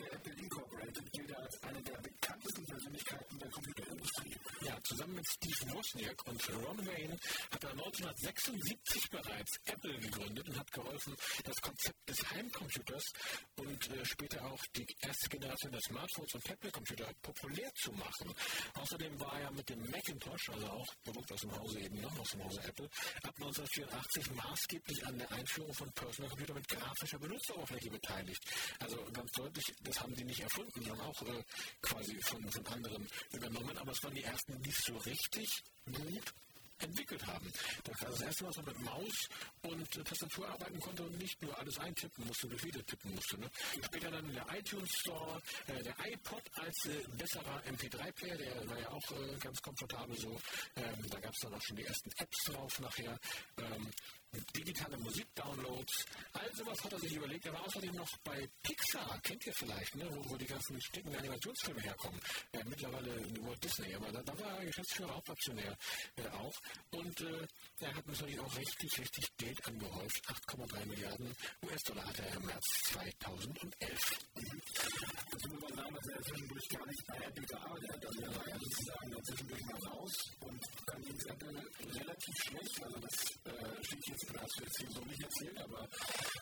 Yeah. Zusammen mit Steve Wozniak und Ron Wayne hat er 1976 bereits Apple gegründet und hat geholfen, das Konzept des Heimcomputers und äh, später auch die erste Generation der Smartphones und Tablet-Computer populär zu machen. Außerdem war er mit dem Macintosh, also auch Produkt aus dem Hause eben noch aus dem Hause Apple, ab 1984 maßgeblich an der Einführung von Personal Computer mit grafischer Benutzeroberfläche beteiligt. Also ganz deutlich, das haben die nicht erfunden, sondern auch äh, quasi von, von anderen übernommen, aber es waren die ersten, die es so richtig gut entwickelt haben. Das war das erste Mal, dass man mit Maus und äh, Tastatur arbeiten konnte und nicht nur alles eintippen musste, durch wieder tippen musste. Ne? Später dann der iTunes Store, äh, der iPod als äh, besserer MP3-Player, der war ja auch äh, ganz komfortabel so. Ähm, da gab es dann auch schon die ersten Apps drauf nachher. Ähm, digitale sowas hat er sich überlegt. Er war außerdem noch bei Pixar, kennt ihr vielleicht, ne? wo, wo die ganzen sticken Animationsfilme herkommen. Äh, mittlerweile Walt Disney, aber da, da war er Geschäftsführer, Hauptaktionär äh, auch. Und äh, er hat natürlich auch richtig, richtig Geld angehäuft. 8,3 Milliarden US-Dollar hatte er im März 2011. Mhm. Das muss man sagen, dass er zwischendurch gar nicht bei Apple gearbeitet hat. Also er war ja sozusagen zwischendurch mal raus und dann ging es Apple relativ schlecht. Also das äh, steht jetzt das hast du jetzt hier so nicht erzählt, aber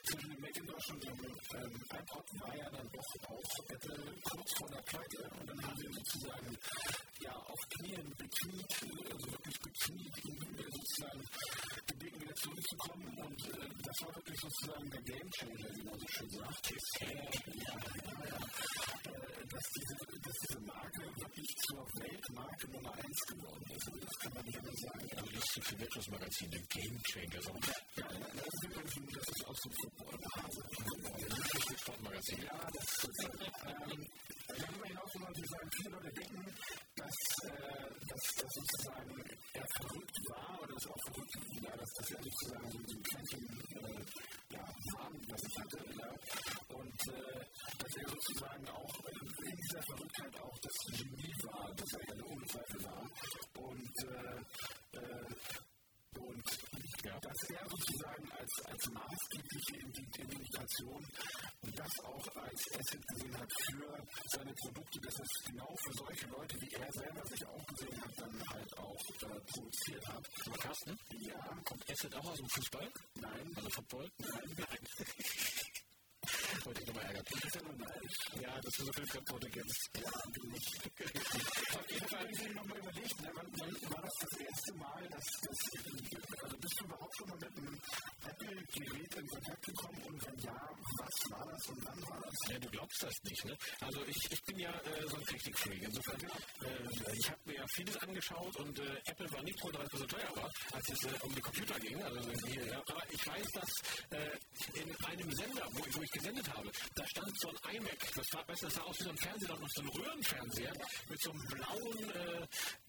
zwischen dem Macintosh und iPod war ja dann doch auch Apple kurz vor der Pleite und dann haben wir sozusagen ja auf Knien bekniet, also wirklich bekniet, um sozusagen gebeten wieder zurückzukommen und äh, das war wirklich sozusagen der Game Changer, wie man so schön sagt. Dass, diese, dass diese Marke wirklich zur Weltmarke Nummer 1 geworden ist. Also das kann man nicht anders sagen. Magazin der Game Changer. So. Ja, das ist auch so Football. Also, das ist ein Sportmagazin. Ja, das ist, ähm, darüber hinaus muss man sagen, viele Leute denken, dass, äh, dass, dass sozusagen er verrückt war oder dass er auch verrückt war, dass, dass er sozusagen so ein Pfännchen äh, ja, Farben, was ich hatte. Ja. Und äh, dass er sozusagen auch in dieser Verrücktheit auch das Genie war, das er ja ohne Zweifel war. Und äh, äh, und ja, dass er sozusagen als, als maßgebliche Identifikation und das auch als Asset gesehen hat für seine Produkte, dass es genau für solche Leute, wie er selber sich auch gesehen hat, dann halt auch äh, produziert hat. Aber Carsten? Ja. Kommt Asset auch aus dem Fußball? Nein. Also Football? Nein. Nein. Wollte ich nochmal ärgern. Das ist ja nur neidisch. Ja, das ist so viel Fremdworte. Ja, bin ich. Auf jeden Fall habe ich mir nochmal überlegt, ne, wann, wann war das das erste Mal, dass das, also bist du überhaupt schon mal mit einem Apple-Gerät in Kontakt gekommen und wenn ja, was war das und wann war das? Ja, du glaubst das nicht, ne? Also ich, ich bin ja äh, so ein Technikfreak. Insofern, äh, ich habe mir ja vieles angeschaut und äh, Apple war nicht nur, weil es so teuer war, als es äh, um die Computer ging. Also hier, ja. Aber ich weiß, dass äh, in einem Sender, wo, wo ich gesendet habe, da stand so ein iMac. Das war, weißt, das sah aus wie so ein Fernseher, noch so ein Röhrenfernseher mit so einem blauen, äh,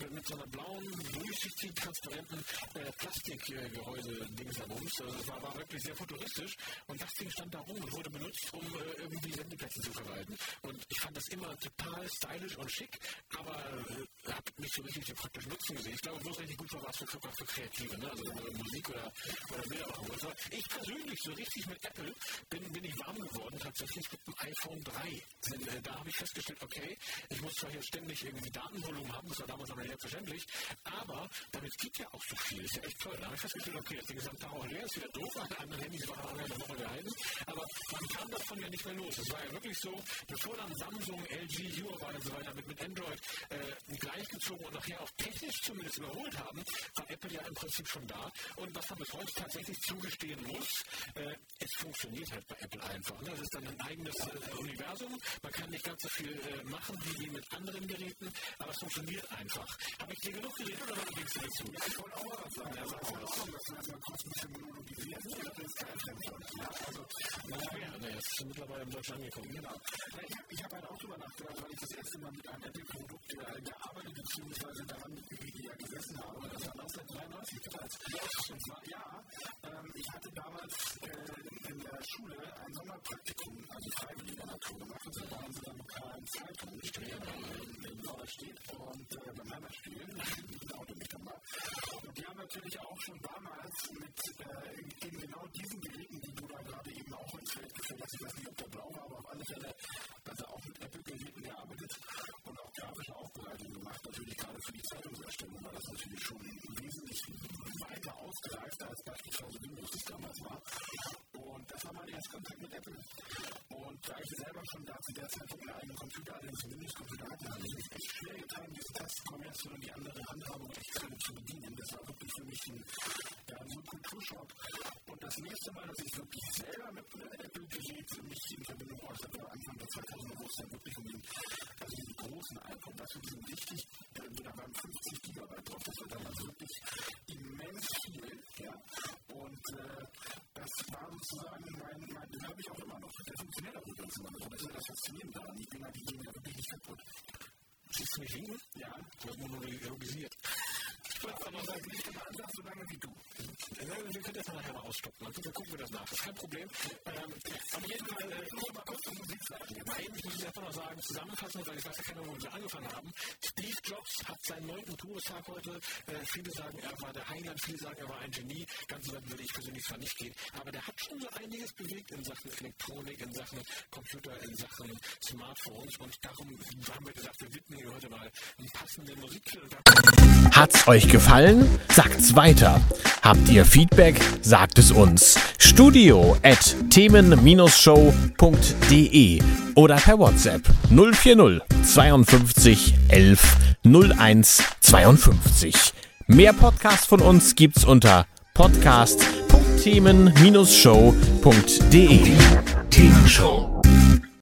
mit so einer blauen, durchsichtigen, transparenten äh, Plastikgehäuse-Dingsabums. Also das war, war wirklich sehr futuristisch und das Ding stand da rum und wurde benutzt, um äh, irgendwie Sendeplätze zu verwalten. Und ich fand das immer total stylisch und schick, aber äh, habe nicht so richtig den praktischen Nutzen gesehen. Ich glaube, bloß richtig gut war was für, für, für Kreative, ne? also Musik oder, oder Bilder machen. Also ich persönlich, so richtig mit Apple, bin, bin ich warm geworden, tatsächlich mit dem iPhone 3. Denn, äh, da habe ich festgestellt, okay, ich muss zwar hier ständig irgendwie Datenvolumen haben, das war damals aber selbstverständlich, aber damit geht ja auch so viel. Ist ja echt toll. Da habe ich festgestellt, okay, Ding ist am leer, ist wieder doof, alle anderen Handys waren auch eine Woche gehalten, aber davon ja nicht mehr los. Es war ja wirklich so, bevor dann Samsung, LG, Huawei und so weiter mit, mit Android äh, gleichgezogen und nachher auch technisch zumindest überholt haben, war Apple ja im Prinzip schon da. Und was man bis heute tatsächlich zugestehen muss, äh, es funktioniert halt bei Apple einfach. Ne? Das ist dann ein eigenes äh, Universum. Man kann nicht ganz so viel äh, machen wie mit anderen Geräten, aber es funktioniert einfach. Habe ich dir genug geredet oder was denkst du dazu? Ja, ich wollte auch was sagen. Ja, sag mal, dass wir erstmal kurz ein bisschen monologisieren. Ist mittlerweile in Deutschland angekommen. Genau. Ja, ich habe hab halt auch drüber nachgedacht, weil ich das erste Mal mit einem Apple-Produkt äh, gearbeitet bzw. daran ja, gesessen habe. Das war 1993 bereits. Ja, ähm, ich hatte damals äh, in der Schule ein Sommerpraktikum, also freiwilliger Natur gemacht. Und da waren sie dann lokalen Zeitungen, ich stehe in Norderstedt und äh, beim Heimatspiel, im Auto mich dann mal. Und die haben natürlich auch schon damals mit äh, eben genau diesen Geräten, die du da gerade eben auch ins Feld geführt hast, ich weiß nicht, ob der blau war, aber auf alle Fälle, also auch mit Apple-Geräten gearbeitet und auch grafische Aufbereitung gemacht, natürlich gerade für die Zeitungserstellung war das natürlich schon wesentlich weiter ausgereift, als beispielsweise Windows es damals war. Und das war mein erster Kontakt mit Apple. Und da ich selber schon da zu der Zeit einen eigenen Computer, allerdings Windows-Computer hatte, habe ich mich echt schwer getan, diese Testkombination und die andere Handhabung echt zu bedienen. Das war wirklich für mich ein, ja, so ein Kulturschock. Und das nächste Mal, dass ich wirklich selber mit Apple-Gerät mich in Verbindung äußerte, Anfang der 2000er, wo es dann wirklich um den, also die großen iPhone, was für diesen wichtig, da waren 50 Gigabyte drauf, das war damals wirklich immens viel. Ja. Und äh, das war sozusagen mein, mein den habe ich auch immer noch. Der funktioniert auch übrigens immer noch. Das ist ja das Faszinierende daran. Bin halt die Dinge wirklich nicht kaputt. Siehst du mich hinten? Ja. Du hast monologisiert. Ich wollte aber sagen, ich bin anders so lange wie du. Wir können das nachher mal ausstoppen. Also, dann gucken wir das nach. Das ist kein Problem. Ähm, aber jedenfalls, äh, nur mal kurz zur Musik sagen. Eigentlich muss ich einfach noch sagen, zusammenfassend, weil ich weiß ja keine Ahnung, wo wir angefangen haben. Steve Jobs hat seinen neunten Todestag heute. Äh, viele sagen, er war der Heiland, viele sagen, er war ein Genie. Ganz so weit würde ich persönlich zwar nicht gehen. Aber der hat schon so einiges bewegt in Sachen Elektronik, in Sachen Computer, in Sachen Smartphones. Und darum haben wir gesagt, wir widmen hier heute mal einen passenden Musik. Hat's euch gefallen? Sagt's weiter. Habt ihr Feedback? Sagt es uns. Studio at themen-show.de oder per WhatsApp 040 52 11 01 52. Mehr Podcasts von uns gibt's unter podcast.themen-show.de. Themenshow.